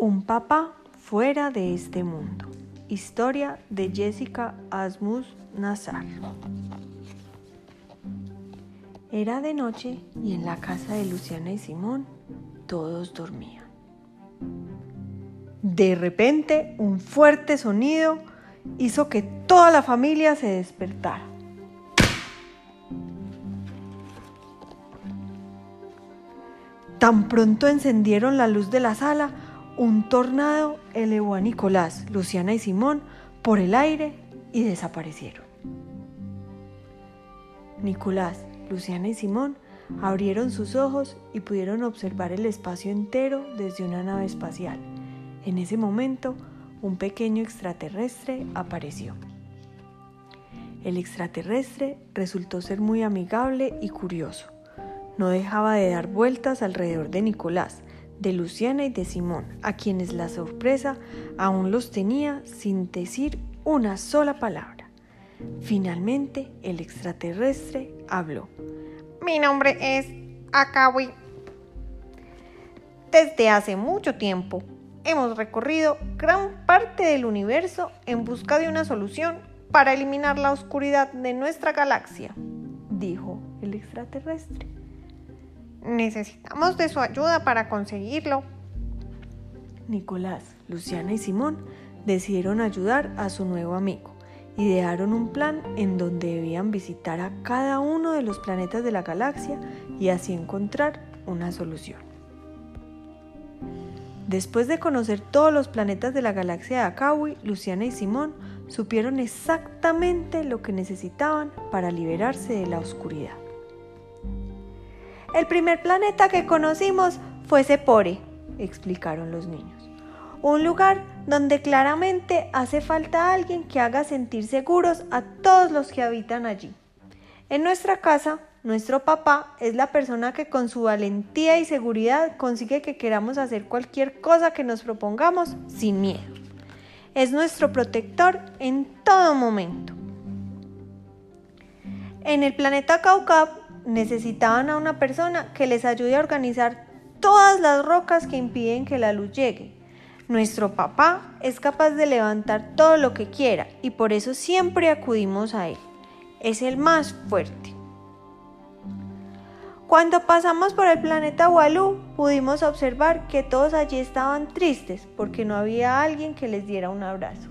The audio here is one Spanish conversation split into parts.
Un papá fuera de este mundo. Historia de Jessica Asmus Nazar. Era de noche y en la casa de Luciana y Simón todos dormían. De repente, un fuerte sonido hizo que toda la familia se despertara. Tan pronto encendieron la luz de la sala, un tornado elevó a Nicolás, Luciana y Simón por el aire y desaparecieron. Nicolás, Luciana y Simón abrieron sus ojos y pudieron observar el espacio entero desde una nave espacial. En ese momento, un pequeño extraterrestre apareció. El extraterrestre resultó ser muy amigable y curioso. No dejaba de dar vueltas alrededor de Nicolás, de Luciana y de Simón, a quienes la sorpresa aún los tenía sin decir una sola palabra. Finalmente, el extraterrestre habló. Mi nombre es Akawi. Desde hace mucho tiempo hemos recorrido gran parte del universo en busca de una solución para eliminar la oscuridad de nuestra galaxia, dijo el extraterrestre. Necesitamos de su ayuda para conseguirlo. Nicolás, Luciana y Simón decidieron ayudar a su nuevo amigo. Idearon un plan en donde debían visitar a cada uno de los planetas de la galaxia y así encontrar una solución. Después de conocer todos los planetas de la galaxia de Akawi, Luciana y Simón supieron exactamente lo que necesitaban para liberarse de la oscuridad. El primer planeta que conocimos fue Sepore, explicaron los niños. Un lugar donde claramente hace falta alguien que haga sentir seguros a todos los que habitan allí. En nuestra casa, nuestro papá es la persona que con su valentía y seguridad consigue que queramos hacer cualquier cosa que nos propongamos sin miedo. Es nuestro protector en todo momento. En el planeta Kaukab necesitaban a una persona que les ayude a organizar todas las rocas que impiden que la luz llegue. Nuestro papá es capaz de levantar todo lo que quiera y por eso siempre acudimos a él. Es el más fuerte. Cuando pasamos por el planeta Walú, pudimos observar que todos allí estaban tristes porque no había alguien que les diera un abrazo.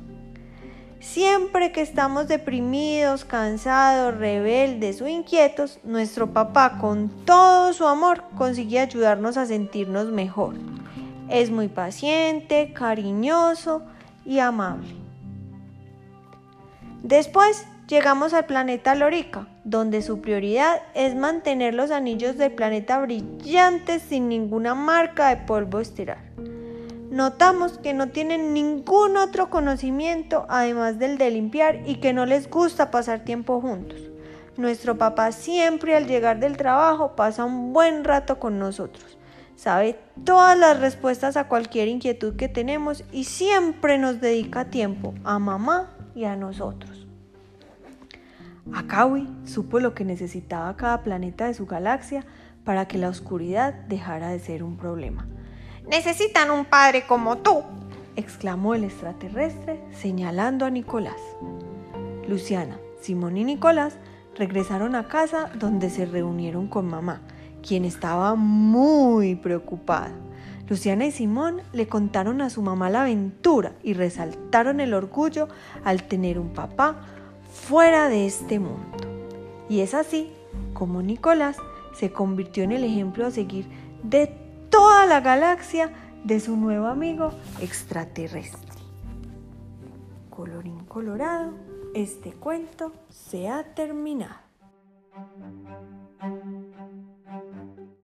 Siempre que estamos deprimidos, cansados, rebeldes o inquietos, nuestro papá con todo su amor consigue ayudarnos a sentirnos mejor. Es muy paciente, cariñoso y amable. Después llegamos al planeta Lorica, donde su prioridad es mantener los anillos del planeta brillantes sin ninguna marca de polvo estelar. Notamos que no tienen ningún otro conocimiento además del de limpiar y que no les gusta pasar tiempo juntos. Nuestro papá siempre al llegar del trabajo pasa un buen rato con nosotros. Sabe todas las respuestas a cualquier inquietud que tenemos y siempre nos dedica tiempo a mamá y a nosotros. Akawi supo lo que necesitaba cada planeta de su galaxia para que la oscuridad dejara de ser un problema. Necesitan un padre como tú, exclamó el extraterrestre señalando a Nicolás. Luciana, Simón y Nicolás regresaron a casa donde se reunieron con mamá, quien estaba muy preocupada. Luciana y Simón le contaron a su mamá la aventura y resaltaron el orgullo al tener un papá fuera de este mundo. Y es así como Nicolás se convirtió en el ejemplo a seguir de toda la galaxia de su nuevo amigo extraterrestre. Colorín colorado, este cuento se ha terminado.